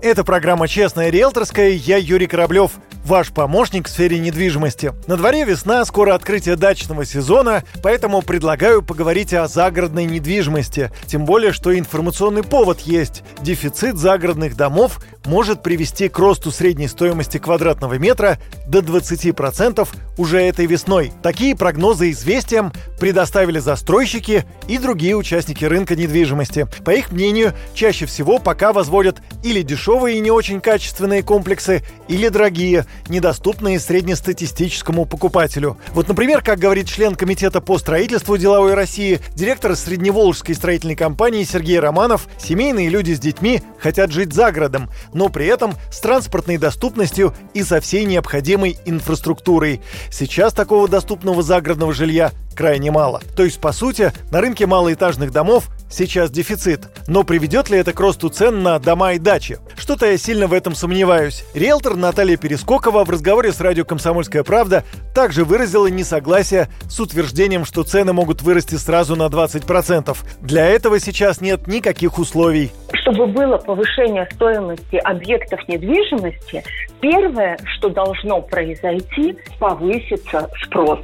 Это программа «Честная риэлторская». Я Юрий Кораблев ваш помощник в сфере недвижимости. На дворе весна, скоро открытие дачного сезона, поэтому предлагаю поговорить о загородной недвижимости. Тем более, что информационный повод есть. Дефицит загородных домов может привести к росту средней стоимости квадратного метра до 20% уже этой весной. Такие прогнозы известиям предоставили застройщики и другие участники рынка недвижимости. По их мнению, чаще всего пока возводят или дешевые и не очень качественные комплексы, или дорогие, недоступные среднестатистическому покупателю. Вот, например, как говорит член Комитета по строительству деловой России, директор Средневолжской строительной компании Сергей Романов, семейные люди с детьми хотят жить за городом, но при этом с транспортной доступностью и со всей необходимой инфраструктурой. Сейчас такого доступного загородного жилья крайне мало. То есть, по сути, на рынке малоэтажных домов сейчас дефицит. Но приведет ли это к росту цен на дома и дачи? Что-то я сильно в этом сомневаюсь. Риэлтор Наталья Перескокова в разговоре с радио «Комсомольская правда» также выразила несогласие с утверждением, что цены могут вырасти сразу на 20%. Для этого сейчас нет никаких условий. Чтобы было повышение стоимости объектов недвижимости, первое, что должно произойти, повысится спрос.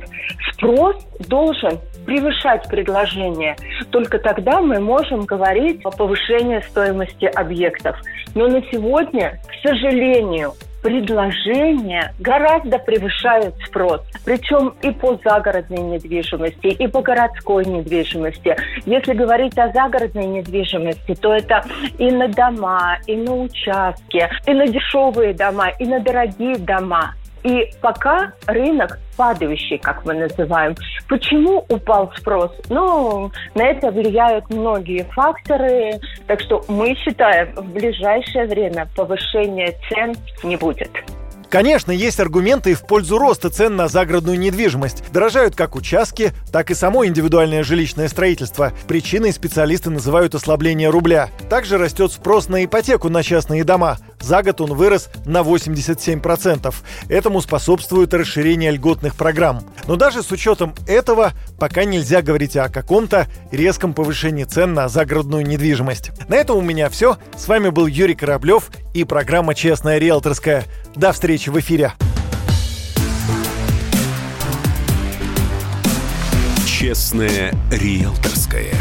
Спрос должен превышать предложение. Только тогда мы можем говорить о повышении стоимости объектов. Но на сегодня, к сожалению, предложения гораздо превышают спрос. Причем и по загородной недвижимости, и по городской недвижимости. Если говорить о загородной недвижимости, то это и на дома, и на участки, и на дешевые дома, и на дорогие дома. И пока рынок падающий, как мы называем. Почему упал спрос? Ну, на это влияют многие факторы. Так что мы считаем, в ближайшее время повышения цен не будет. Конечно, есть аргументы в пользу роста цен на загородную недвижимость. Дорожают как участки, так и само индивидуальное жилищное строительство. Причиной специалисты называют ослабление рубля. Также растет спрос на ипотеку на частные дома. За год он вырос на 87%. Этому способствует расширение льготных программ. Но даже с учетом этого пока нельзя говорить о каком-то резком повышении цен на загородную недвижимость. На этом у меня все. С вами был Юрий Кораблев и программа «Честная риэлторская». До встречи в эфире. Честное риэлторское.